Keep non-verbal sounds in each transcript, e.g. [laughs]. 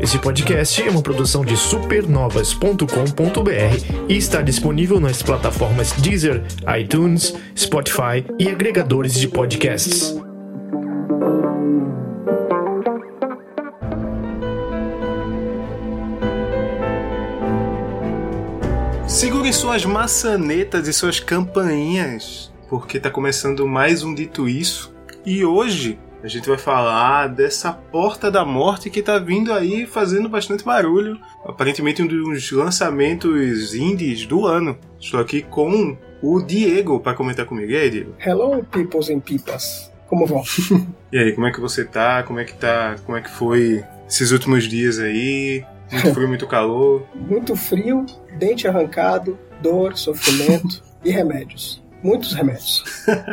Esse podcast é uma produção de supernovas.com.br e está disponível nas plataformas Deezer, iTunes, Spotify e agregadores de podcasts. Segurem suas maçanetas e suas campainhas, porque tá começando mais um Dito Isso. E hoje a gente vai falar dessa porta da morte que tá vindo aí fazendo bastante barulho. Aparentemente um dos lançamentos indies do ano. Estou aqui com o Diego para comentar comigo. E aí, Diego? Hello, peoples and pipas. Como vão? [laughs] E aí, como é que você tá? Como é que tá? Como é que foi esses últimos dias aí? Muito frio, muito calor. [laughs] Muito frio, dente arrancado, dor, sofrimento e remédios. Muitos remédios.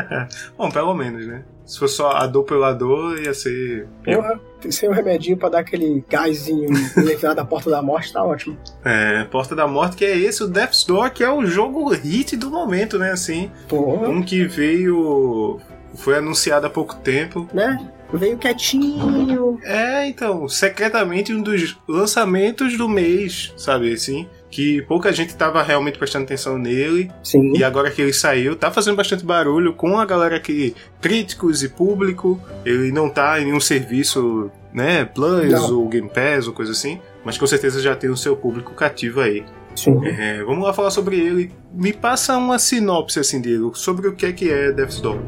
[laughs] Bom, pelo menos, né? Se fosse só a dor pela dor, ia ser. Porra, sem um remedinho pra dar aquele gásinho levar da porta da morte, tá ótimo. É, Porta da Morte, que é esse, o Death's Door, que é o jogo hit do momento, né? Assim, Porra, um que veio. Foi anunciado há pouco tempo. né? Veio quietinho. É, então, secretamente um dos lançamentos do mês, sabe assim? Que pouca gente tava realmente prestando atenção nele. Sim. E agora que ele saiu, tá fazendo bastante barulho com a galera que. críticos e público. Ele não tá em nenhum serviço, né? Plus Não. ou Game Pass ou coisa assim. Mas com certeza já tem o seu público cativo aí. Sim. É, vamos lá falar sobre ele. Me passa uma sinopse assim dele, sobre o que é que é Death's Door.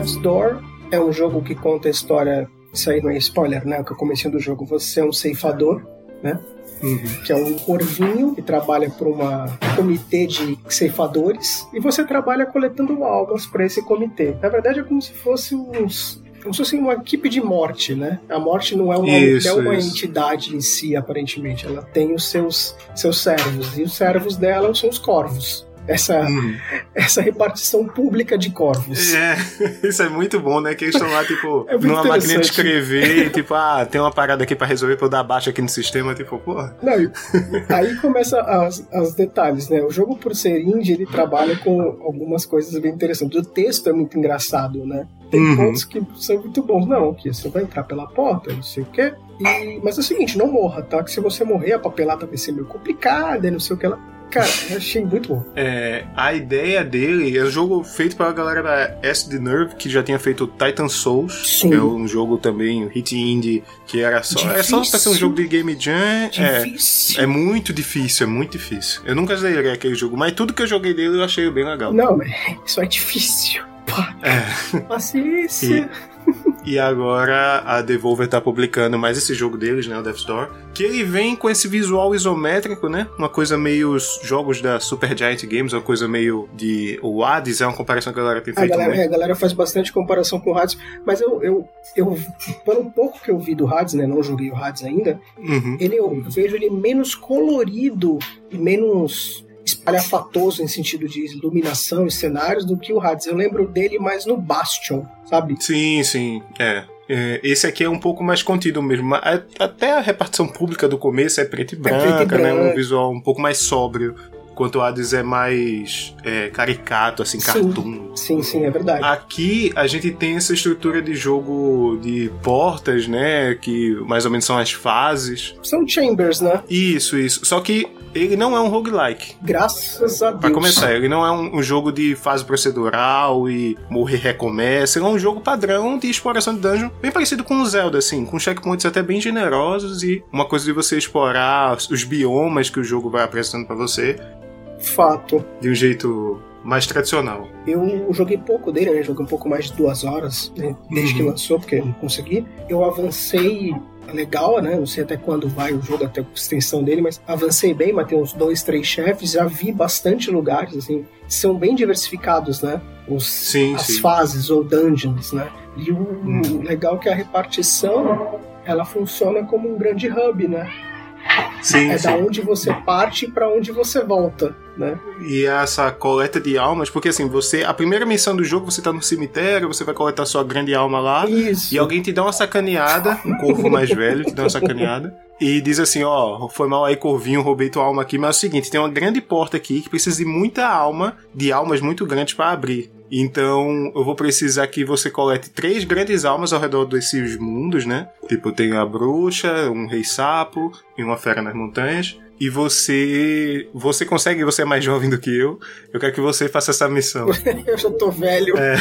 Death's Door é um jogo que conta a história. Isso aí não é spoiler, né? Que é o comecinho do jogo. Você é um ceifador, né? que é um corvinho que trabalha para um comitê de ceifadores e você trabalha coletando almas para esse comitê. Na verdade é como se fosse uns como se fosse uma equipe de morte, né? A morte não é uma, Isso, não é uma isso. entidade em si, aparentemente. Ela tem os seus, seus servos. E os servos dela são os corvos. Essa, Uhum. essa repartição pública de corvos. É, [laughs] isso é muito bom, né? Que eles estão lá, tipo, [laughs] É numa máquina de escrever, e, [laughs] tipo, ah, tem uma parada aqui pra resolver pra eu dar baixa aqui no sistema, tipo, porra. Não, aí começa as, as detalhes, né? O jogo, por ser indie, ele trabalha com algumas coisas bem interessantes. O texto é muito engraçado, né? Tem Uhum. pontos que são muito bons. Não, que você vai entrar pela porta, não sei o quê. E, mas é o seguinte, não morra, tá? Que se você morrer, a papelada vai ser meio complicada não sei o que lá. Cara, eu achei muito bom. É, a ideia dele é um jogo feito pela galera da SD Nerve, que já tinha feito Titan Souls, Sim. que é um jogo também, um hit indie, que era só, é só pra ser um Difícil. jogo de Game Jam. É, Difícil. é muito difícil, é muito difícil. Eu nunca zerei aquele jogo, mas tudo que eu joguei dele eu achei bem legal. Não, mas [laughs] isso é difícil. Pá, É. paciência. E agora a Devolver tá publicando mais esse jogo deles, né, o Death Store, que ele vem com esse visual isométrico, né? Uma coisa meio os jogos da Super Giant Games, uma coisa meio de o Hades, é uma comparação que a galera tem A feito galera, muito. é, a galera faz bastante comparação com o Hades, mas eu, eu, eu, pelo pouco que eu vi do Hades, né, não joguei o Hades ainda, Uhum. ele, eu vejo ele menos colorido e menos espalhafatoso em sentido de iluminação e cenários do que o Hades. Eu lembro dele mais no Bastion, sabe? Sim, sim, é. É, Esse aqui é um pouco mais contido mesmo. Até a repartição pública do começo é preto e preto e branca, né? Um visual um pouco mais sóbrio. Enquanto o Hades é mais é, caricato, assim, Sim. cartoon. Sim, sim, é verdade. Aqui a gente tem essa estrutura de jogo de portas, né? Que mais ou menos são as fases. São chambers, né? Isso, isso. Só que ele não é um roguelike. Graças a Deus. Pra começar, ele não é um, um jogo de fase procedural e morrer recomeça. Ele é um jogo padrão de exploração de dungeon, bem parecido com o Zelda, assim, com checkpoints até bem generosos e uma coisa de você explorar os biomas que o jogo vai apresentando pra você Fato. de um jeito mais tradicional. Eu joguei pouco dele, né? Joguei um pouco mais de duas horas, né? desde Uhum. que lançou, porque eu não consegui. Eu avancei legal, né? Não sei até quando vai o jogo, até a extensão dele, mas avancei bem, matei uns dois, três chefes, já vi bastante lugares, assim, são bem diversificados, né? Os, Sim, as sim. fases ou dungeons, né? E o Uhum. legal é que a repartição ela funciona como um grande hub, né? Sim, é sim. da onde você parte para onde você volta, né? E essa coleta de almas, porque assim, você. A primeira missão do jogo, você tá no cemitério, você vai coletar sua grande alma lá. Isso. E alguém te dá uma sacaneada, um corvo mais velho te dá uma sacaneada. E diz assim, ó, foi mal aí, Corvinho, roubei tua alma aqui, mas é o seguinte, tem uma grande porta aqui que precisa de muita alma, de almas muito grandes para abrir. Então, eu vou precisar que você colete três grandes almas ao redor desses mundos, né? Tipo, tem a bruxa, um rei sapo e uma fera nas montanhas e você você consegue, você é mais jovem do que eu, eu quero que você faça essa missão. [laughs] eu já tô velho. É,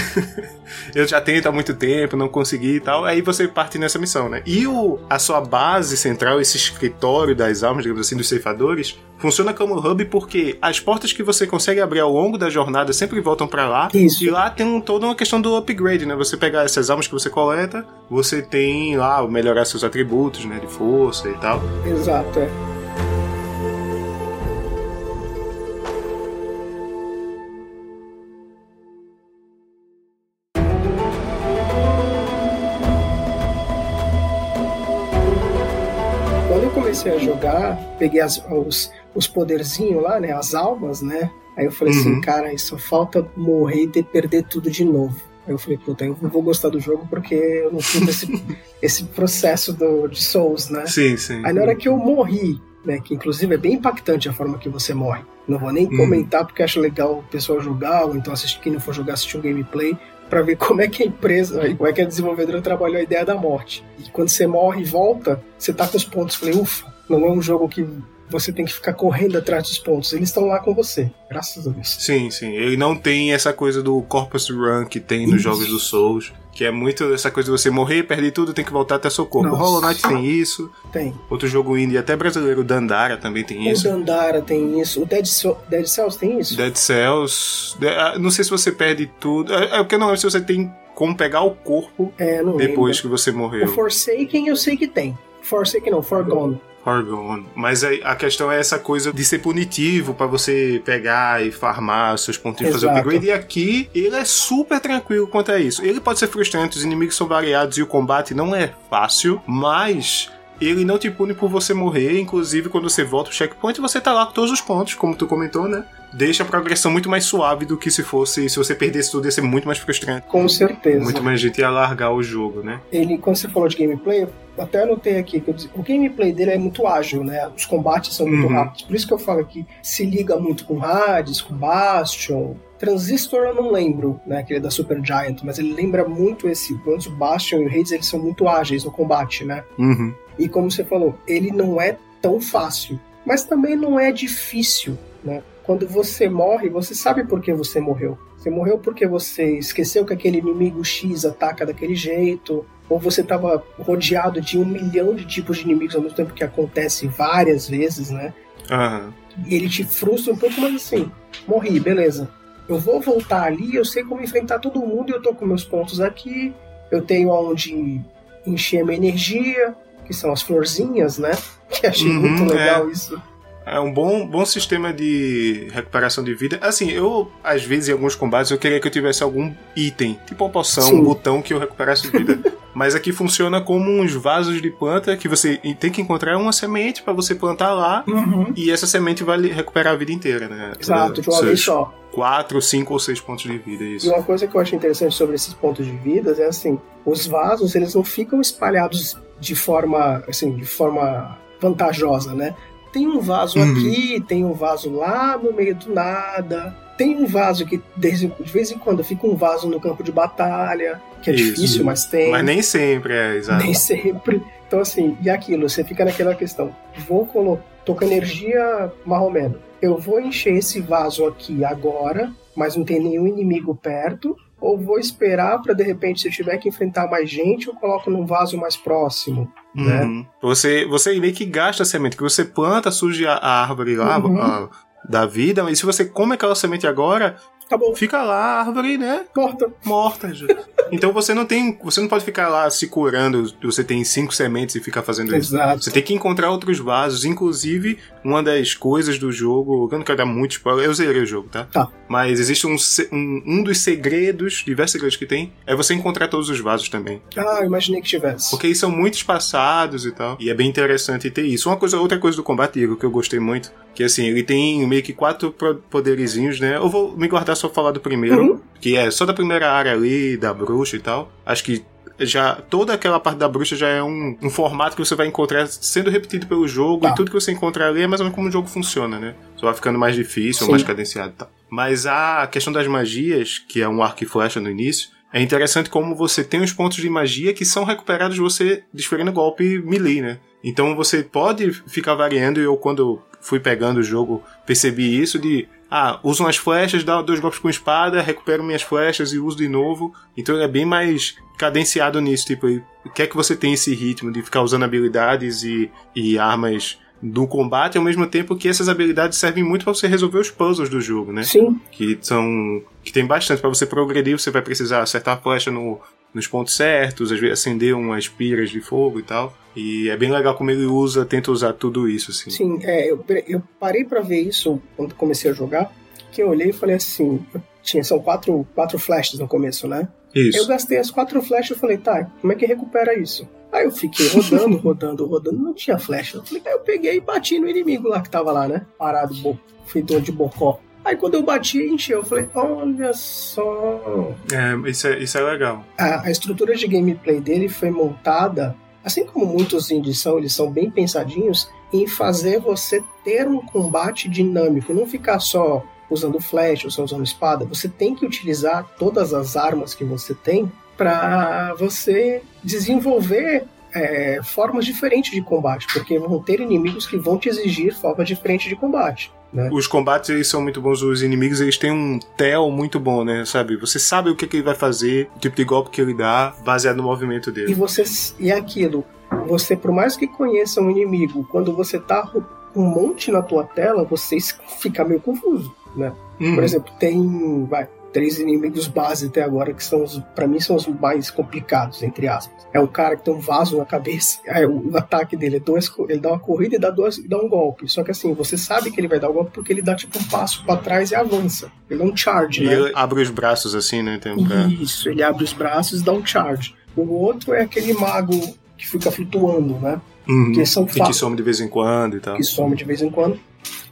eu já tento há muito tempo, não consegui e tal, aí você parte nessa missão, né? E o, a sua base central, esse escritório das almas, digamos assim, dos ceifadores, funciona como hub porque as portas que você consegue abrir ao longo da jornada sempre voltam para lá. Isso. E lá tem um, toda uma questão do upgrade, né? Você pegar essas almas que você coleta, você tem lá melhorar seus atributos, né? De força e tal. Exato, é. Peguei as, os, os poderzinhos lá, né? As almas, né? Aí eu falei assim, uhum. assim, cara, só falta morrer e ter, perder tudo de novo. Aí eu falei, puta, eu não vou gostar do jogo porque eu não fiz esse, [laughs] esse processo do, de Souls, né? Sim, sim. Aí na hora que eu morri, né? Que inclusive é bem impactante a forma que você morre. Não vou nem uhum. comentar porque acho legal o pessoal jogar, ou então assistir, quem não for jogar, assistir um gameplay para ver [laughs] como é que a empresa, como é que a desenvolvedora trabalhou a ideia da morte. E quando você morre e volta, você tá com os pontos. Falei, ufa, não é um jogo que você tem que ficar correndo atrás dos pontos. Eles estão lá com você, graças a Deus. Sim, sim. Ele não tem essa coisa do Corpus Run que tem nos jogos do Souls. Que é muito essa coisa de você morrer, perder tudo, tem que voltar até seu corpo. Nossa. O Hollow Knight tem isso. Tem. Outro jogo indie, até brasileiro, o Dandara também tem isso. O Dandara tem isso. O Dead, so Dead Cells tem isso? Dead Cells. Ah, não sei se você perde tudo. É, é porque não lembro se você tem como pegar o corpo é, depois lembro. que você morreu. O Forsaken eu sei que tem. Forsaken não, Forgone. Hargon. Mas a questão é essa coisa de ser punitivo para você pegar e farmar seus pontinhos e fazer upgrade. E aqui ele é super tranquilo quanto a isso. Ele pode ser frustrante, os inimigos são variados e o combate não é fácil, mas ele não te pune por você morrer, inclusive quando você volta o checkpoint, você tá lá com todos os pontos, como tu comentou, né? Deixa a progressão muito mais suave do que se fosse, se você perdesse tudo, ia ser muito mais frustrante. Com certeza. Muito mais gente ia largar o jogo, né? Ele, quando você falou de gameplay, até anotei aqui que o gameplay dele é muito ágil, né? Os combates são muito uhum. rápidos. Por isso que eu falo que se liga muito com Hades, com Bastion, Transistor eu não lembro, né, aquele da Super Giant, mas ele lembra muito esse. Pelo menos o Bastion e o Hades eles são muito ágeis no combate, né? Uhum. E como você falou, ele não é tão fácil, mas também não é difícil, né? Quando você morre, você sabe por que você morreu. Você morreu porque você esqueceu que aquele inimigo X ataca daquele jeito, ou você estava rodeado de um milhão de tipos de inimigos ao mesmo tempo que acontece várias vezes, né? Uhum. E ele te frustra um pouco, mas assim, morri, beleza. Eu vou voltar ali, eu sei como enfrentar todo mundo, eu tô com meus pontos aqui, eu tenho onde encher minha energia, que são as florzinhas, né? [laughs] Que achei uhum, muito legal é. isso. É um bom, bom sistema de recuperação de vida. Assim, eu, às vezes, em alguns combates, eu queria que eu tivesse algum item, tipo uma poção, Sim. um botão que eu recuperasse vida. [laughs] Mas aqui funciona como uns vasos de planta que você tem que encontrar uma semente para você plantar lá uhum. e essa semente vai recuperar a vida inteira, né? Exato, de uma vez só. Quatro, cinco ou seis pontos de vida, isso. E uma coisa que eu acho interessante sobre esses pontos de vida é assim, os vasos, eles não ficam espalhados de forma, assim, de forma vantajosa, né? Tem um vaso uhum. aqui, tem um vaso lá no meio do nada. Tem um vaso que de vez em quando fica um vaso no campo de batalha, que é Isso. difícil, mas tem. Mas nem sempre, é, exato. Nem sempre. Então, assim, e aquilo, você fica naquela questão. Vou colocar. Tô com energia marromeno. Eu vou encher esse vaso aqui agora, mas não tem nenhum inimigo perto ou vou esperar para de repente, se eu tiver que enfrentar mais gente, eu coloco num vaso mais próximo. Né? Uhum. Você, você meio que gasta a semente, que você planta, surge a, a árvore lá, uhum. a, da vida, mas se você come aquela semente agora, Acabou. Fica lá a árvore, né? Morta. Morta. já. então você não tem. Você não pode ficar lá se curando. Você tem cinco sementes e ficar fazendo isso. Exato. Você tem que encontrar outros vasos. Inclusive, uma das coisas do jogo. Eu não quero dar muito spoiler. Eu zerei o jogo, tá? Tá. Mas existe um, um, um dos segredos, diversos segredos que tem, é você encontrar todos os vasos também. Ah, imaginei que tivesse. Porque eles são muito espaçados e tal. E é bem interessante ter isso. Uma coisa, outra coisa do combate, Igor, que eu gostei muito, que assim, ele tem meio que quatro poderizinhos, né? Eu vou me guardar só falar do primeiro, Uhum. que é só da primeira área ali, da bruxa e tal. Acho que já toda aquela parte da bruxa já é um, um formato que você vai encontrar sendo repetido pelo jogo Tá. e tudo que você encontrar ali é mais ou menos como o jogo funciona, né? Só vai ficando mais difícil, Sim. mais cadenciado e tal. Mas a questão das magias, que é um arco e flecha no início, é interessante como você tem os pontos de magia que são recuperados você desferindo golpe melee, né? Então você pode ficar variando e eu quando fui pegando o jogo percebi isso de ah, uso umas flechas, dá dois golpes com espada, recupero minhas flechas e uso de novo. Então é bem mais cadenciado nisso, tipo, quer que você tenha esse ritmo de ficar usando habilidades e, e armas do combate ao mesmo tempo que essas habilidades servem muito pra você resolver os puzzles do jogo, né? Sim, que são que tem bastante Pra você progredir você vai precisar acertar a flecha no, nos pontos certos às vezes acender umas piras de fogo e tal e é bem legal como ele usa tenta usar tudo isso assim sim. É, eu, eu parei pra ver isso quando comecei a jogar, que eu olhei e falei assim, eu tinha, são quatro, quatro flashes no começo, né? Eu isso gastei as quatro flechas e falei, tá, como é que recupera isso? Aí eu fiquei rodando, [laughs] rodando, rodando, não tinha flecha. Eu falei, aí eu peguei e bati no inimigo lá que tava lá, né? Parado, bo feito de bocó. Aí quando eu bati, encheu. Eu falei, olha só. é, isso é isso é legal A, a estrutura de gameplay dele foi montada, assim como muitos indies são, eles são bem pensadinhos, em fazer você ter um combate dinâmico, não ficar só usando flecha ou só usando espada. Você tem que utilizar todas as armas que você tem para você desenvolver é, formas diferentes de combate, porque vão ter inimigos que vão te exigir formas diferentes de combate. Né? os combates eles são muito bons os inimigos eles têm um tel muito bom né sabe você sabe o que, que ele vai fazer o tipo de golpe que ele dá baseado no movimento E dele você e é aquilo, você por mais que conheça um inimigo, quando você tá com um monte na tua tela, você fica meio confuso, né? Uhum. Por exemplo, tem, vai, três inimigos base até agora que são os, para mim são os mais complicados, entre aspas. É um cara que tem um vaso na cabeça. Aí [laughs] o, o ataque dele é dois, ele dá uma corrida e dá dois, dá um golpe. Só que assim, você sabe que ele vai dar o golpe porque ele dá tipo um passo pra trás e avança. Ele dá um charge, e né? ele abre os braços assim né tem um pra... Isso, ele abre os braços e dá um charge. O outro é aquele mago que fica flutuando, né? Uhum. Que são e que some de vez em quando e tal que some de vez em quando.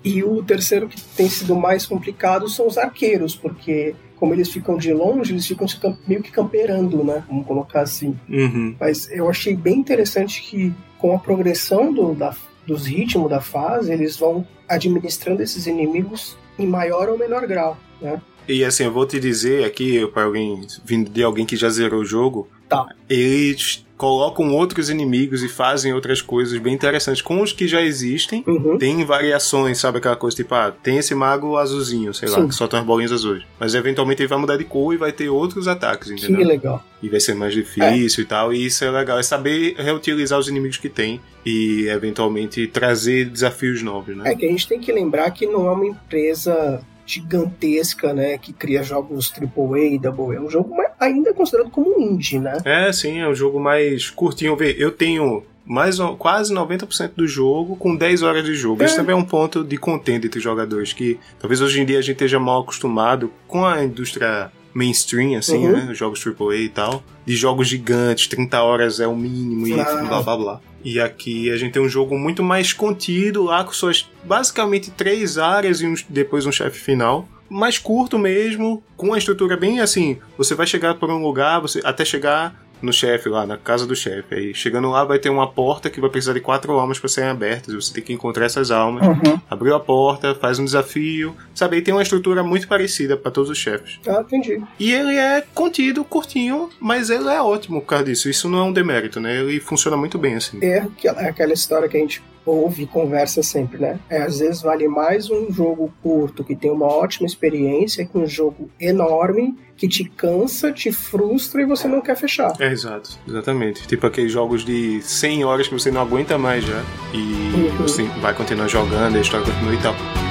E o terceiro que tem sido mais complicado são os arqueiros, porque como eles ficam de longe, eles ficam meio que camperando, né? Vamos colocar assim. Uhum. Mas eu achei bem interessante que com a progressão do, da, dos ritmos da fase, eles vão administrando esses inimigos em maior ou menor grau, né? E assim, eu vou te dizer aqui, para alguém, vindo de alguém que já zerou o jogo, Tá. eles colocam outros inimigos e fazem outras coisas bem interessantes com os que já existem. Uhum. Tem variações, sabe aquela coisa tipo, ah, tem esse mago azulzinho, sei lá, Sim. que solta umas bolinhas azuis. Mas eventualmente ele vai mudar de cor e vai ter outros ataques, Que entendeu? legal. E vai ser mais difícil e tal. E isso é legal, é saber reutilizar os inimigos que tem e eventualmente trazer desafios novos, né? É que a gente tem que lembrar que não é uma empresa gigantesca, né, que cria jogos AAA, Double A, é um jogo ainda considerado como indie, né? É, sim, é um jogo mais curtinho. Eu tenho mais quase 90% do jogo com 10 horas de jogo. Isso É. também é um ponto de contenda entre os jogadores, que talvez hoje em dia a gente esteja mal acostumado com a indústria mainstream, assim, Uhum. né? Os jogos AAA e tal. De jogos gigantes, 30 horas é o mínimo e Ah. blá blá blá. E aqui a gente tem um jogo muito mais contido lá, com suas basicamente três áreas e um- depois um chefe final. Mais curto mesmo, com uma estrutura bem assim. Você vai chegar por um lugar, você até chegar no chefe lá, na casa do chefe. Aí chegando lá vai ter uma porta que vai precisar de quatro almas para serem abertas. Você tem que encontrar essas almas. Uhum. Abriu a porta, faz um desafio. Sabe, aí tem uma estrutura muito parecida para todos os chefes. Ah, entendi. E ele é contido, curtinho, mas ele é ótimo por causa disso. Isso não é um demérito, né? Ele funciona muito bem assim. É aquela, é aquela história que a gente ouve e conversa sempre, né? É, às vezes vale mais um jogo curto que tem uma ótima experiência que um jogo enorme que te cansa, te frustra e você não quer fechar. É, exato, exatamente. Tipo aqueles jogos de 100 horas que você não aguenta mais já. E Uhum. você vai continuar jogando, a história continua e tal.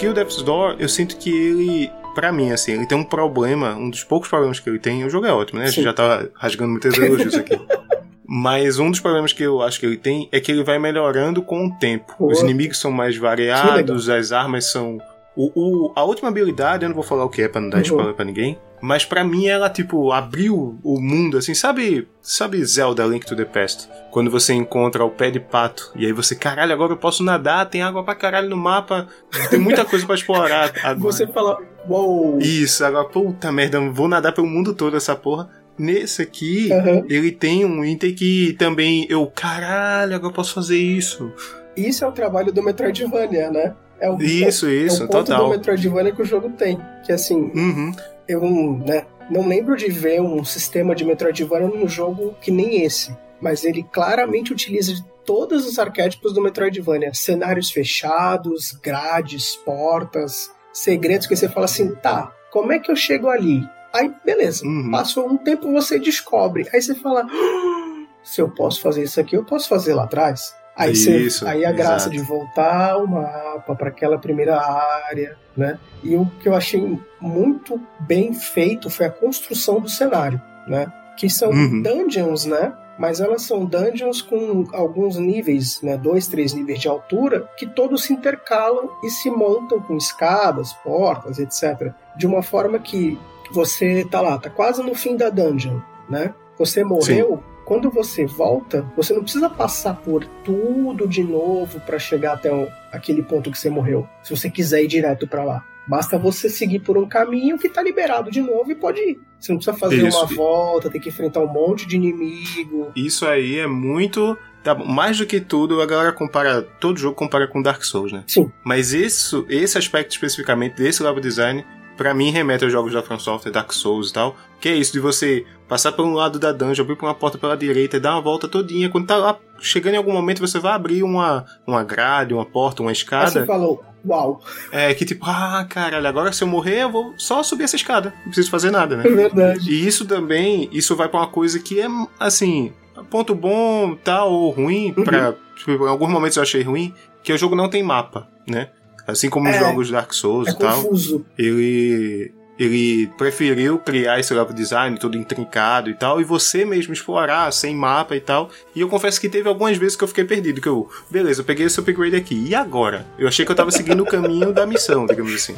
Aqui o Death's Door, eu sinto que ele para mim, assim, ele tem um problema, um dos poucos problemas que ele tem, o jogo é ótimo, né? A gente já tá rasgando muitos elogios aqui. [laughs] Mas um dos problemas que eu acho que ele tem é que ele vai melhorando com o tempo. Os inimigos são mais variados, as armas são. O, o, a última habilidade, eu não vou falar o que é pra não dar uhum. spoiler pra ninguém. Mas para mim ela, tipo, abriu o mundo, assim, sabe? Sabe Zelda Link to the Past? Quando você encontra o pé de pato, e aí você, caralho, agora eu posso nadar, tem água pra caralho no mapa, tem muita coisa para explorar. [laughs] Agora. Você fala, uou! Isso, agora, puta merda, vou nadar pelo mundo todo essa porra. Nesse aqui, uhum. ele tem um item que também eu, caralho, agora eu posso fazer isso. Isso é o trabalho do Metroidvania, né? É o, isso, é, isso, é o ponto total. do Metroidvania que o jogo tem. Que assim, uhum eu né, não lembro de ver um sistema de Metroidvania num jogo que nem esse. Mas ele claramente utiliza todos os arquétipos do Metroidvania. Cenários fechados, grades, portas, segredos que você fala assim, tá, como é que eu chego ali? Aí, beleza. Uhum. Passou um tempo, você descobre. Aí você fala, ah, se eu posso fazer isso aqui, eu posso fazer lá atrás. Aí, Isso, você, aí a graça exato. de voltar o mapa para aquela primeira área, né? E o que eu achei muito bem feito foi a construção do cenário, né? Que são uhum. dungeons, né? Mas elas são dungeons com alguns níveis, né? Dois, três níveis de altura, que todos se intercalam e se montam com escadas, portas, etc. De uma forma que você tá lá, tá quase no fim da dungeon, né? Você morreu, Sim quando você volta, você não precisa passar por tudo de novo para chegar até um, aquele ponto que você morreu. Se você quiser ir direto para lá. Basta você seguir por um caminho que tá liberado de novo e pode ir. Você não precisa fazer Isso. uma volta, ter que enfrentar um monte de inimigo. Isso aí é muito Tá, mais do que tudo, a galera compara. Todo jogo compara com Dark Souls, né? Sim. Mas isso, esse aspecto especificamente desse level design para mim remete aos jogos da From Software, Dark Souls e tal, que é isso de você passar por um lado da dungeon, abrir por uma porta pela direita e dar uma volta todinha. Quando tá lá, chegando em algum momento, você vai abrir uma, uma grade, uma porta, uma escada. Aí você falou, uau. É, que tipo, ah, caralho, agora se eu morrer, eu vou só subir essa escada. Não preciso fazer nada, né? É verdade. E isso também, isso vai para uma coisa que é, assim, ponto bom, tal, ou ruim, uhum. pra, tipo, em alguns momentos eu achei ruim, que o jogo não tem mapa, né? Assim como é, os jogos Dark Souls é e tal. Confuso. Ele ele preferiu criar esse level design todo intrincado e tal, e você mesmo explorar sem mapa e tal. E eu confesso que teve algumas vezes que eu fiquei perdido, que eu, beleza, eu peguei esse upgrade aqui, e agora? Eu achei que eu tava seguindo o caminho da missão, digamos assim.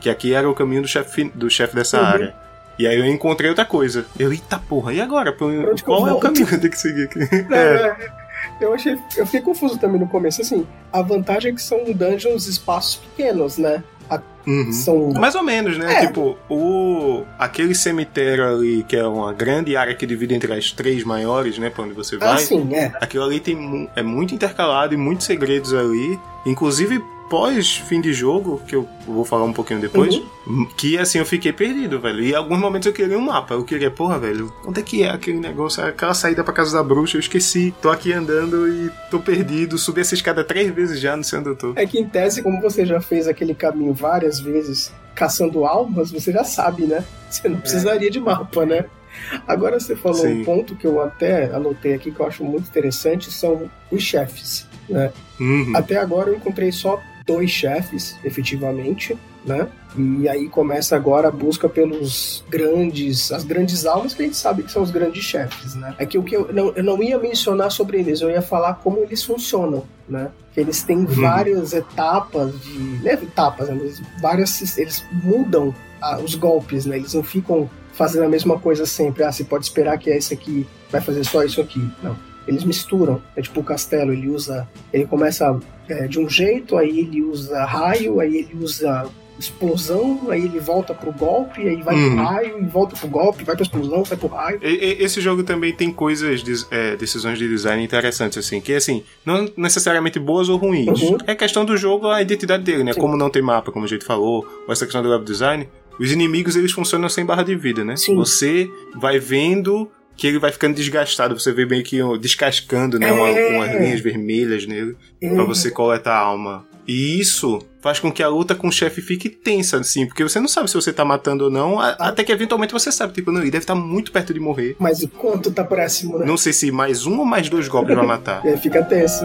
Que aqui era o caminho do chefe do chefe dessa uhum. área. E aí eu encontrei outra coisa. Eu, eita porra, e agora? Qual é o caminho que eu tenho que seguir aqui? É, [laughs] é. Eu achei. Eu fiquei confuso também no começo, assim. A vantagem é que são dungeons espaços pequenos, né? A, uhum. São... Mais ou menos, né? É. Tipo, o aquele cemitério ali, que é uma grande área que divide entre as três maiores, né? Pra onde você ah, vai. Ah, sim, é. Aquilo ali tem, é muito intercalado e muitos segredos ali. Inclusive, pós fim de jogo, que eu vou falar um pouquinho depois, uhum. que assim eu fiquei perdido, velho. E em alguns momentos eu queria um mapa. Eu queria, porra, velho, onde é que é aquele negócio? Aquela saída pra casa da bruxa, eu esqueci. Tô aqui andando e tô perdido. Subi essa escada três vezes já, não sei onde eu tô. É que em tese, como você já fez aquele caminho várias vezes caçando almas, você já sabe, né? Você não precisaria é. de mapa, né? Agora você falou Sim. um ponto que eu até anotei aqui que eu acho muito interessante, são os chefes. Né? Uhum. Até agora eu encontrei só dois chefes, efetivamente, né? E aí começa agora a busca pelos grandes, as grandes almas que a gente sabe que são os grandes chefes, né? É que o que eu não, eu não ia mencionar sobre eles, eu ia falar como eles funcionam, né? Que eles têm uhum. várias etapas de, né, etapas, né? várias, eles mudam ah, os golpes, né? Eles não ficam fazendo a mesma coisa sempre. Ah, você pode esperar que esse aqui vai fazer só isso aqui. Não eles misturam. É tipo o castelo, ele usa. Ele começa é, de um jeito, aí ele usa raio, aí ele usa explosão, aí ele volta pro golpe, aí vai uhum. pro raio, e volta pro golpe, vai pra explosão, vai pro raio. Esse jogo também tem coisas, de, é, decisões de design interessantes, assim, que assim, não necessariamente boas ou ruins. Uhum. É questão do jogo, a identidade dele, né? Sim. Como não tem mapa, como a gente falou, ou essa questão do web design. Os inimigos, eles funcionam sem barra de vida, né? Sim. Você vai vendo que ele vai ficando desgastado. Você vê meio que descascando, né? Uma, é. umas linhas vermelhas nele é. para você coletar a alma. E isso faz com que a luta com o chefe fique tensa, assim, porque você não sabe se você tá matando ou não, ah. até que eventualmente você sabe, tipo, não, ele deve estar tá muito perto de morrer. Mas o quanto tá próximo, né? Não sei se mais um ou mais dois golpes vai matar. é, fica tenso.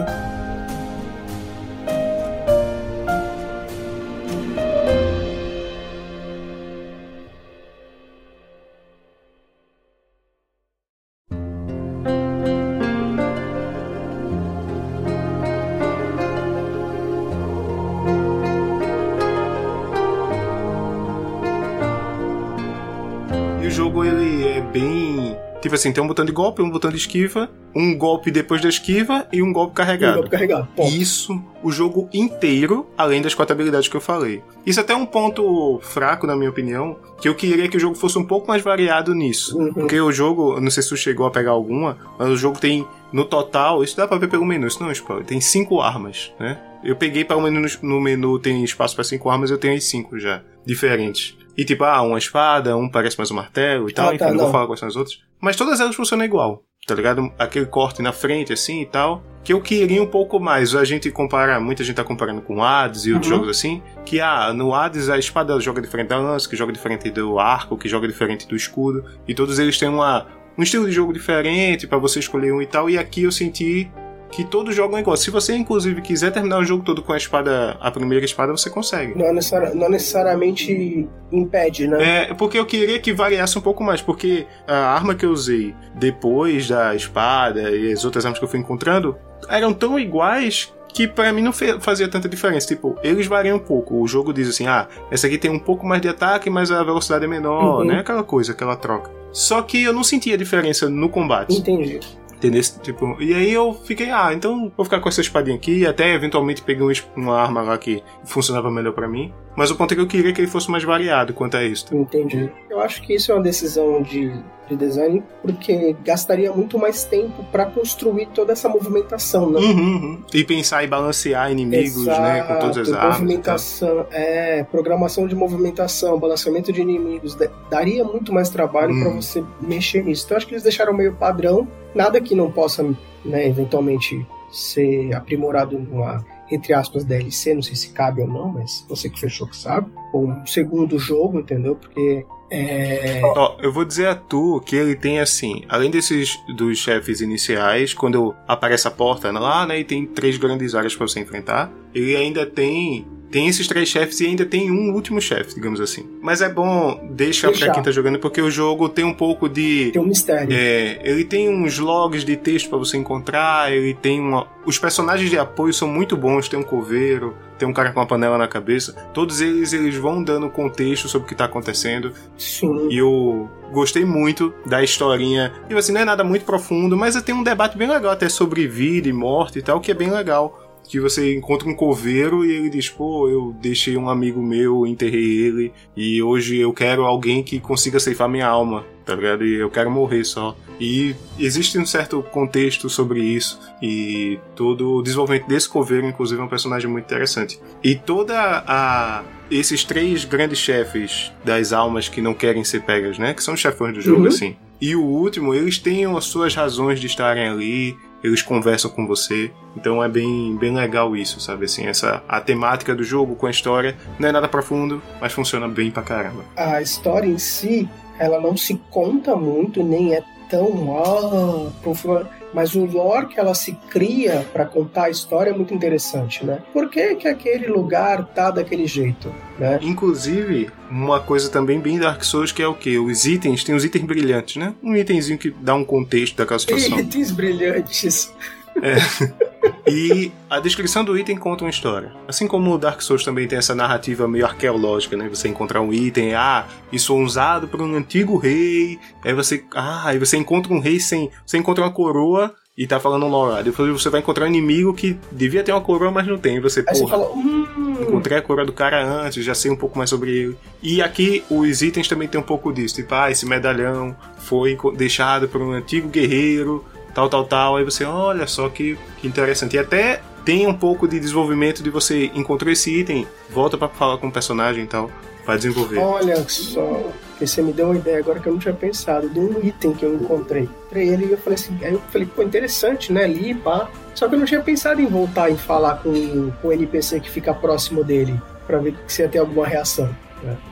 Assim, tem um botão de golpe, um botão de esquiva, um golpe depois da esquiva e um golpe carregado. Um golpe carregado. Isso o jogo inteiro, além das quatro habilidades que eu falei. Isso é até é um ponto fraco, na minha opinião, que eu queria que o jogo fosse um pouco mais variado nisso. Uhum. Porque o jogo, não sei se tu chegou a pegar alguma, mas o jogo tem, no total, isso dá pra ver pelo menu, isso não é spoiler, tem cinco armas, né? Eu peguei para o menu, no menu tem espaço para cinco armas, eu tenho as cinco já, diferentes. E tipo, ah, uma espada, um parece mais um martelo e tal, ah, enfim, tá, não, não vou falar quais são as outras. Mas todas elas funcionam igual, tá ligado? Aquele corte na frente, assim e tal. Que eu queria um pouco mais. A gente compara, muita gente tá comparando com Hades e outros uhum. jogos assim. Que, ah, no Hades a espada joga diferente da lança, que joga diferente do arco, que joga diferente do escudo. E todos eles têm uma, um estilo de jogo diferente para você escolher um e tal. E aqui eu senti que todos jogam igual. Se você, inclusive, quiser terminar o jogo todo com a espada, a primeira espada, você consegue. Não, necessari não necessariamente impede, né? É, porque eu queria que variasse um pouco mais, porque a arma que eu usei depois da espada e as outras armas que eu fui encontrando eram tão iguais que para mim não fazia tanta diferença. Tipo, eles variam um pouco. O jogo diz assim: ah, essa aqui tem um pouco mais de ataque, mas a velocidade é menor, uhum. né? Aquela coisa, aquela troca. Só que eu não sentia diferença no combate. Entendi. Entendeu? Tipo, e aí eu fiquei, ah, então vou ficar com essa espadinha aqui. Até eventualmente peguei uma arma lá que funcionava melhor para mim. Mas o ponto é que eu queria que ele fosse mais variado quanto a isso. Entendi. Eu acho que isso é uma decisão de, de design porque gastaria muito mais tempo para construir toda essa movimentação, né? Uhum, uhum. E pensar em balancear inimigos, Exato. né? Com todas as armas. Movimentação, é, programação de movimentação, balanceamento de inimigos. Daria muito mais trabalho uhum. para você mexer nisso. Então acho que eles deixaram meio padrão. Nada que não possa, né, eventualmente ser aprimorado numa entre aspas, DLC, não sei se cabe ou não, mas você que fechou que sabe. Ou um segundo jogo, entendeu? Porque é... Oh, eu vou dizer a tu que ele tem assim, além desses dos chefes iniciais, quando aparece a porta lá, né, e tem três grandes áreas para você enfrentar, ele ainda tem tem esses três chefes e ainda tem um último chefe, digamos assim. Mas é bom deixar, deixar. pra quem tá jogando, porque o jogo tem um pouco de. Tem um mistério. É, ele tem uns logs de texto para você encontrar, ele tem uma. Os personagens de apoio são muito bons, tem um coveiro, tem um cara com uma panela na cabeça. Todos eles, eles vão dando contexto sobre o que tá acontecendo. Sim. E eu gostei muito da historinha. E assim, não é nada muito profundo, mas tem um debate bem legal até sobre vida e morte e tal, que é bem legal que você encontra um coveiro e ele diz: pô, eu deixei um amigo meu, enterrei ele e hoje eu quero alguém que consiga ceifar minha alma, tá ligado? E eu quero morrer só. E existe um certo contexto sobre isso e todo o desenvolvimento desse coveiro, inclusive, é um personagem muito interessante. E toda a esses três grandes chefes das almas que não querem ser pegas, né? Que são os chefões do jogo, uhum. assim. E o último, eles têm as suas razões de estarem ali, eles conversam com você. Então é bem, bem legal isso, sabe? Assim, essa, a temática do jogo com a história não é nada profundo, mas funciona bem pra caramba. A história em si, ela não se conta muito, nem é tão profunda mas o lore que ela se cria para contar a história é muito interessante, né? Por que, que aquele lugar tá daquele jeito, né? Inclusive, uma coisa também bem Dark Souls que é o que? Os itens, tem os itens brilhantes, né? Um itemzinho que dá um contexto daquela [laughs] situação. Itens brilhantes. É. E a descrição do item conta uma história. Assim como o Dark Souls também tem essa narrativa meio arqueológica, né? Você encontrar um item, ah, isso foi usado por um antigo rei. Aí você, ah, aí você encontra um rei sem, você encontra uma coroa e tá falando lore. Depois você vai encontrar um inimigo que devia ter uma coroa, mas não tem. Você, porra, você fala, hum. encontrei a coroa do cara antes, já sei um pouco mais sobre ele. E aqui os itens também tem um pouco disso. Tipo, ah, esse medalhão foi deixado por um antigo guerreiro tal, tal, tal. Aí você, olha só que, que interessante. E até tem um pouco de desenvolvimento de você encontrou esse item, volta para falar com o personagem e tal, vai desenvolver. Olha só, que você me deu uma ideia agora que eu não tinha pensado, de um item que eu encontrei. Encontrei ele e eu falei assim, aí eu falei, pô, interessante, né? Ali, pá. Só que eu não tinha pensado em voltar e falar com, com o NPC que fica próximo dele, para ver se ia ter alguma reação.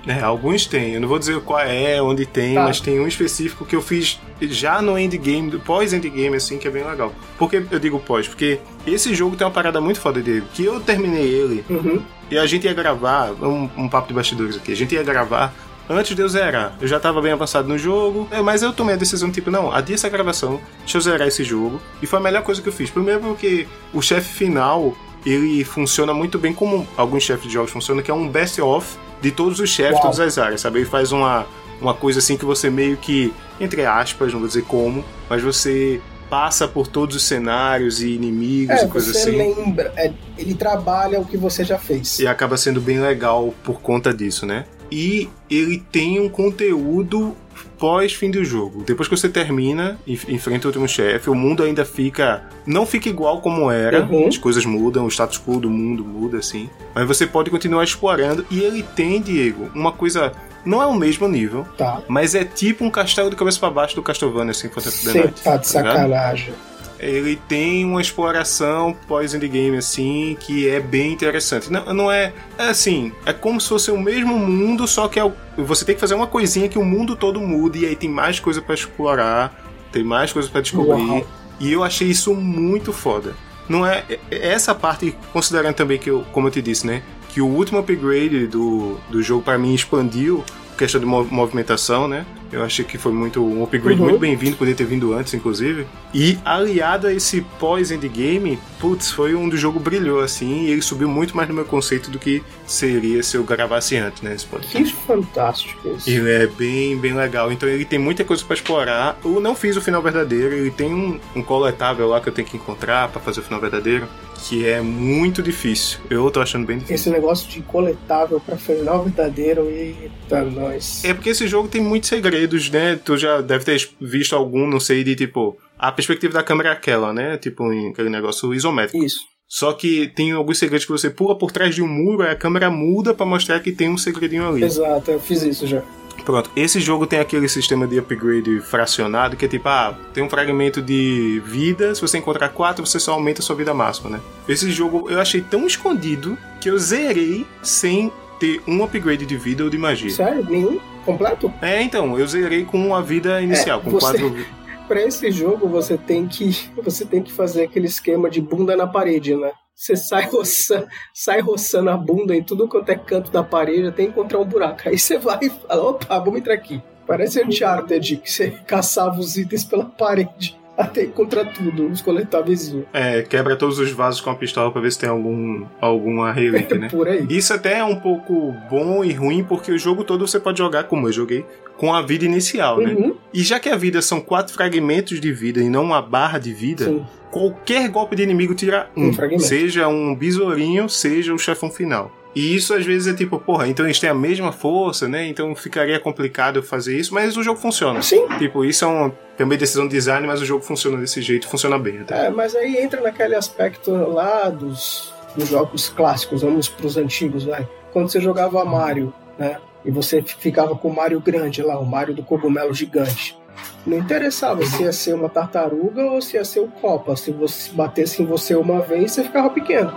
É. alguns tem. Eu não vou dizer qual é, onde tem, tá. mas tem um específico que eu fiz já no endgame, pós-endgame, assim, que é bem legal. Por que eu digo pós? Porque esse jogo tem uma parada muito foda dele. Que eu terminei ele uhum. e a gente ia gravar, um, um papo de bastidores aqui, a gente ia gravar antes de eu zerar. Eu já tava bem avançado no jogo, é, mas eu tomei a decisão, tipo, não, adia essa gravação, deixa eu zerar esse jogo. E foi a melhor coisa que eu fiz. Primeiro porque o chefe final, ele funciona muito bem como alguns chefes de jogos funcionam, que é um best-of de todos os chefes, todas as áreas, sabe? Ele faz uma, uma coisa assim que você meio que, entre aspas, não vou dizer como, mas você passa por todos os cenários e inimigos é, e coisas você assim. lembra, é, ele trabalha o que você já fez. E acaba sendo bem legal por conta disso, né? E ele tem um conteúdo pós fim do jogo. Depois que você termina e enfrenta o último chefe, o mundo ainda fica. Não fica igual como era. Uhum. As coisas mudam, o status quo do mundo muda, assim. Mas você pode continuar explorando. E ele tem, Diego, uma coisa. Não é o mesmo nível, Tá. mas é tipo um castelo de cabeça pra baixo do Castlevania, assim, the Você tá de ligado? Ele tem uma exploração pós-endgame, assim, que é bem interessante. Não, não é, é assim, é como se fosse o mesmo mundo, só que é você tem que fazer uma coisinha que o mundo todo muda, e aí tem mais coisa pra explorar, tem mais coisa pra descobrir. Uau. E eu achei isso muito foda. Não é, é- essa parte, considerando também que, eu, como eu te disse, né, que o último upgrade do, do jogo pra mim expandiu questão de mov- movimentação, né? Eu achei que foi muito um upgrade Uhum. muito bem-vindo, poder ter vindo antes, inclusive. E aliado a esse pós-endgame, putz, foi onde o jogo brilhou, assim, e ele subiu muito mais no meu conceito do que seria se eu gravasse antes, né? Esse podcast. Que fantástico isso. Ele é bem, bem legal. Então ele tem muita coisa pra explorar. Eu não fiz o final verdadeiro. Ele tem um, um coletável lá que eu tenho que encontrar pra fazer o final verdadeiro. Que é muito difícil. Eu tô achando bem difícil. Esse negócio de coletável pra final verdadeiro, eita, nós. É porque esse jogo tem muitos segredos, né? Tu já deve ter visto algum, não sei, de tipo. A perspectiva da câmera é aquela, né? Tipo, aquele negócio isométrico. Isso. Só que tem alguns segredos que você pula por trás de um muro, aí a câmera muda pra mostrar que tem um segredinho ali. Exato, eu fiz isso já. Pronto, esse jogo tem aquele sistema de upgrade fracionado que é tipo, ah, tem um fragmento de vida, se você encontrar quatro, você só aumenta a sua vida máxima, né? Esse jogo eu achei tão escondido que eu zerei sem ter um upgrade de vida ou de magia. Sério? Nenhum? Completo? É, então, eu zerei com a vida inicial, É, com você- quatro. [laughs] Pra esse jogo você tem que [laughs] você tem que fazer aquele esquema de bunda na parede, né? Você sai roçando, sai roçando a bunda em tudo quanto é canto da parede até encontrar um buraco. Aí você vai e fala, opa, vamos entrar aqui. Parece Uncharted, que você caçava os itens pela parede até encontrar tudo, os coletáveis. É, quebra todos os vasos com a pistola pra ver se tem algum alguma relíquia, [laughs] né? Por aí. Isso até é um pouco bom e ruim, porque o jogo todo você pode jogar, como eu joguei, com a vida inicial, né? Uhum, E já que a vida são quatro fragmentos de vida e não uma barra de vida, sim. qualquer golpe de inimigo tira um. Um fragmento. seja um besourinho, seja o chefão final. E isso às vezes é tipo, porra, então eles têm a mesma força, né? Então ficaria complicado eu fazer isso, mas o jogo funciona. Sim. Tipo, isso é uma, também decisão de design, mas o jogo funciona desse jeito, funciona bem até. É, mas aí entra naquele aspecto lá dos, dos jogos clássicos, vamos pros antigos, vai. Quando você jogava Mario, né? E você ficava com o Mario grande lá, o Mario do cogumelo gigante. Não interessava se ia ser uma tartaruga ou se ia ser o Copa. Se você batesse em você uma vez, você ficava pequeno.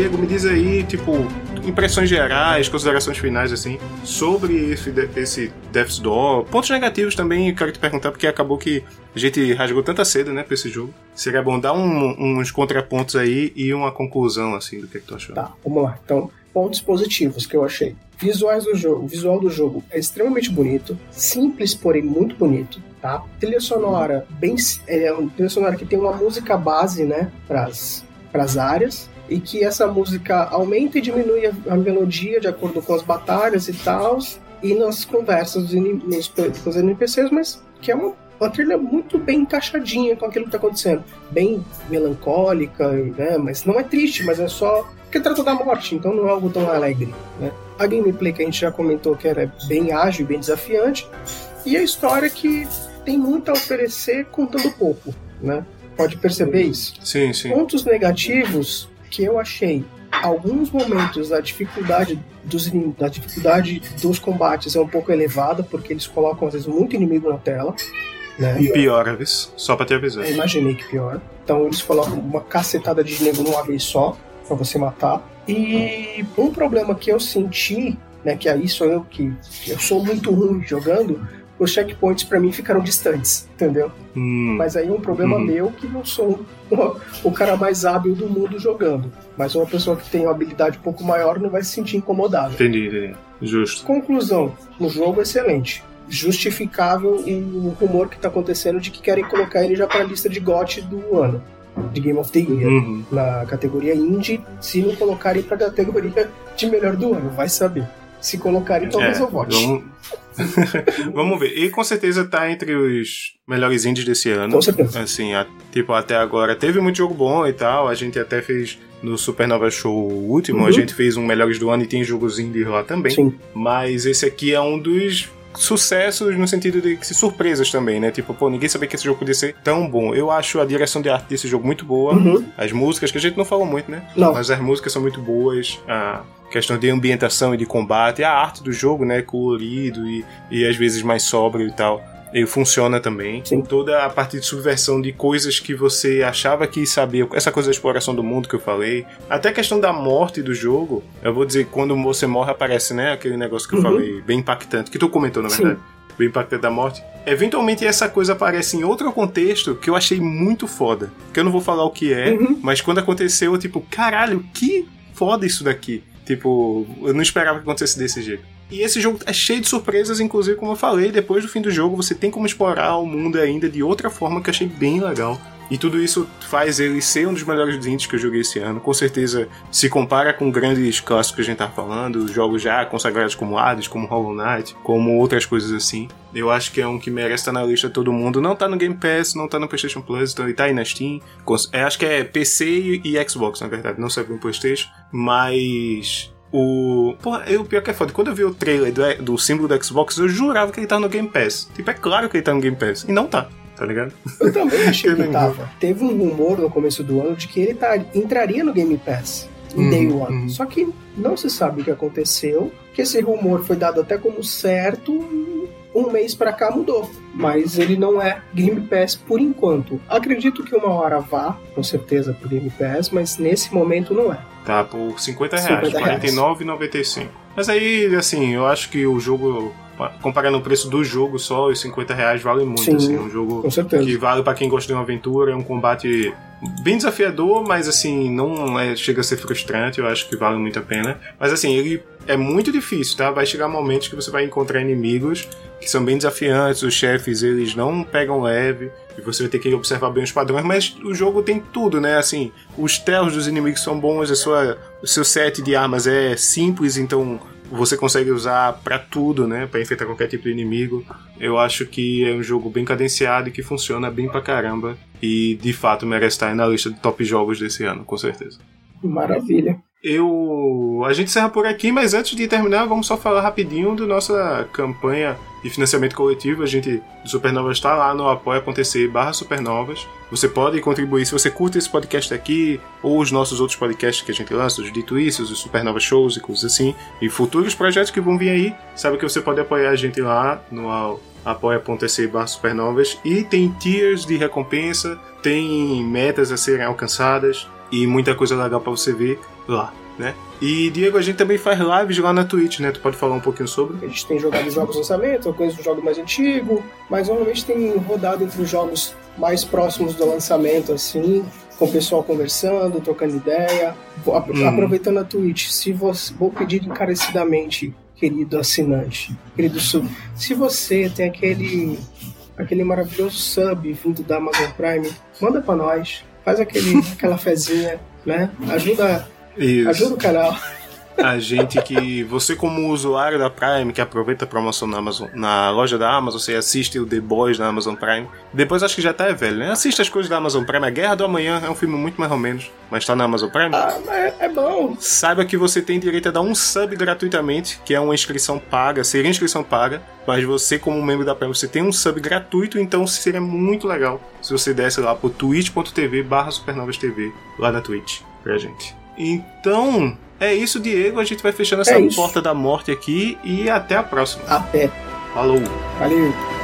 Diego, me diz aí, tipo, impressões gerais, considerações finais, assim, sobre esse, esse Death's Door. Pontos negativos também, quero te perguntar, porque acabou que a gente rasgou tanta cedo, né, pra esse jogo. Seria bom dar um- uns contrapontos aí e uma conclusão, assim, do que, que tu achou. Tá, vamos lá. Então, pontos positivos que eu achei. Visuais do jogo. O visual do jogo é extremamente bonito, simples, porém muito bonito, tá? Trilha sonora bem é uma trilha sonora que tem uma música base, né, pras pras áreas e que essa música aumenta e diminui a, a melodia de acordo com as batalhas e tal e nas conversas dos, inim- nos, com os NPCs, mas que é uma, uma trilha muito bem encaixadinha com aquilo que tá acontecendo. Bem melancólica, né? Mas não é triste, mas é só porque trata da morte, então não é algo tão alegre, né? A gameplay que a gente já comentou que era bem ágil, bem desafiante, e a história que tem muito a oferecer contando pouco, né? Pode perceber isso. Sim, sim. Pontos negativos que eu achei alguns momentos da dificuldade dos da dificuldade dos combates é um pouco elevada porque eles colocam às vezes muito inimigo na tela, né? E pior, viu? só pra te avisar. Eu imaginei que pior. Então eles colocam uma cacetada de nego numa vez só pra você matar. E um problema que eu senti, né, que aí sou eu que eu sou muito ruim jogando, os checkpoints para mim ficaram distantes, entendeu? Hum. Mas aí é um problema Uhum. meu que não sou o, [laughs] o cara mais hábil do mundo jogando. Mas uma pessoa que tem uma habilidade um pouco maior não vai se sentir incomodada. Entendi, entendi. Justo. Conclusão: o jogo é excelente. Justificável o rumor que tá acontecendo de que querem colocar ele já para a lista de GOT do ano, de Game of the Year. Uhum. Na categoria Indie, se não colocarem pra categoria de melhor do ano, vai saber. Se colocarem, talvez É, eu vote. Vamos... [laughs] vamos ver. E com certeza tá entre os melhores indies desse ano. Com certeza. Assim, a- tipo, até agora teve muito jogo bom e tal. A gente até fez no Supernova Show último, a Uhum. gente fez um Melhores do Ano e tem jogos indies lá também. Sim. Mas esse aqui é um dos sucessos no sentido de que se surpresas também, né? Tipo, pô, ninguém sabia que esse jogo podia ser tão bom. Eu acho a direção de arte desse jogo muito boa. Uhum. As músicas, que a gente não falou muito, né? Não. Mas as músicas são muito boas. A questão de ambientação e de combate. A arte do jogo, né? Colorido e, e às vezes mais sóbrio e tal. Ele funciona também. Sim. Toda a parte de subversão de coisas que você achava que sabia. Essa coisa da exploração do mundo que eu falei. Até a questão da morte do jogo. Eu vou dizer, quando você morre, aparece, né? Aquele negócio que eu Uhum. falei, bem impactante. Que tu comentou, na Sim. verdade. Bem impactante da morte. Eventualmente essa coisa aparece em outro contexto que eu achei muito foda. Que eu não vou falar o que é, Uhum. mas quando aconteceu, eu tipo, caralho, que foda isso daqui. Tipo, eu não esperava que acontecesse desse jeito. E esse jogo é cheio de surpresas, inclusive, como eu falei, depois do fim do jogo você tem como explorar o mundo ainda de outra forma que eu achei bem legal. E tudo isso faz ele ser um dos melhores indies que eu joguei esse ano. Com certeza se compara com grandes clássicos que a gente tá falando, jogos já consagrados como Hades, como Hollow Knight, como outras coisas assim. Eu acho que é um que merece estar na lista de todo mundo. Não tá no Game Pass, não tá no PlayStation Plus, então ele tá aí na Steam. É, acho que é PC e, Xbox, na verdade, não saiu no PlayStation. Mas. O. Pô, eu, pior que é foda. Quando eu vi o trailer do, do símbolo do Xbox, eu jurava que ele tava no Game Pass. Tipo, é claro que ele tá no Game Pass. E não tá, tá ligado? Eu também achei [laughs] que tava. Teve um rumor no começo do ano de que ele tá, entraria no Game Pass em Day Uhum, One. uhum. Só que não se sabe o que aconteceu, que esse rumor foi dado até como certo um mês pra cá mudou. Mas ele não é Game Pass por enquanto. Acredito que uma hora vá, com certeza, pro Game Pass, mas nesse momento não é. Tá por 50 reais, 50 reais. R$ 49,95. Mas aí, assim, eu acho que o jogo, comparando o preço do jogo só, os 50 reais vale muito, Sim, assim. É um jogo que vale pra quem gosta de uma aventura, é um combate bem desafiador, mas assim, não é, chega a ser frustrante, eu acho que vale muito a pena. Mas assim, ele é muito difícil, tá? Vai chegar momentos que você vai encontrar inimigos que são bem desafiantes, os chefes eles não pegam leve, e você vai ter que observar bem os padrões, mas o jogo tem tudo, né? Assim, os tells dos inimigos são bons, a sua, o seu set de armas é simples, então você consegue usar pra tudo, né? Pra enfrentar qualquer tipo de inimigo. Eu acho que é um jogo bem cadenciado e que funciona bem pra caramba. E de fato merece estar aí na lista de top jogos desse ano, com certeza. Maravilha. Eu. A gente encerra por aqui, mas antes de terminar, vamos só falar rapidinho da nossa campanha de financiamento coletivo. A gente do Supernovas está lá no apoia.se barra supernovas. Você pode contribuir se você curte esse podcast aqui, ou os nossos outros podcasts que a gente lança, os Dito Isso, os Supernova Shows e coisas assim, e futuros projetos que vão vir aí. Sabe que você pode apoiar a gente lá no apoia.se barra supernovas e tem tiers de recompensa, tem metas a serem alcançadas e muita coisa legal para você ver lá, né? E Diego, a gente também faz lives lá na Twitch, né? Tu pode falar um pouquinho sobre? A gente tem jogado jogos lançamentos, eu conheço um jogo mais antigo, mas normalmente tem rodado entre os jogos mais próximos do lançamento, assim, com o pessoal conversando, trocando ideia. Hum. Aproveitando a Twitch, se você, vou pedir encarecidamente, querido assinante, querido sub, se você tem aquele aquele maravilhoso sub vindo da Amazon Prime, manda pra nós, faz aquele, [laughs] aquela fezinha, né? Ajuda, Isso. ajuda o canal. [laughs] A gente que. Você, como usuário da Prime, que aproveita a promoção na, Amazon, na loja da Amazon, você assiste o The Boys na Amazon Prime. Depois acho que já tá é velho, né? Assiste as coisas da Amazon Prime. A Guerra do Amanhã é um filme muito mais ou menos, mas tá na Amazon Prime. Ah, é, é bom. Saiba que você tem direito a dar um sub gratuitamente, que é uma inscrição paga, seria inscrição paga, mas você, como membro da Prime, você tem um sub gratuito, então seria muito legal se você desse lá pro twitch.tv barra supernovas TV, lá na Twitch, pra gente. Então, é isso, Diego. A gente vai fechando essa É porta da morte aqui e até a próxima. Até. Falou! Valeu.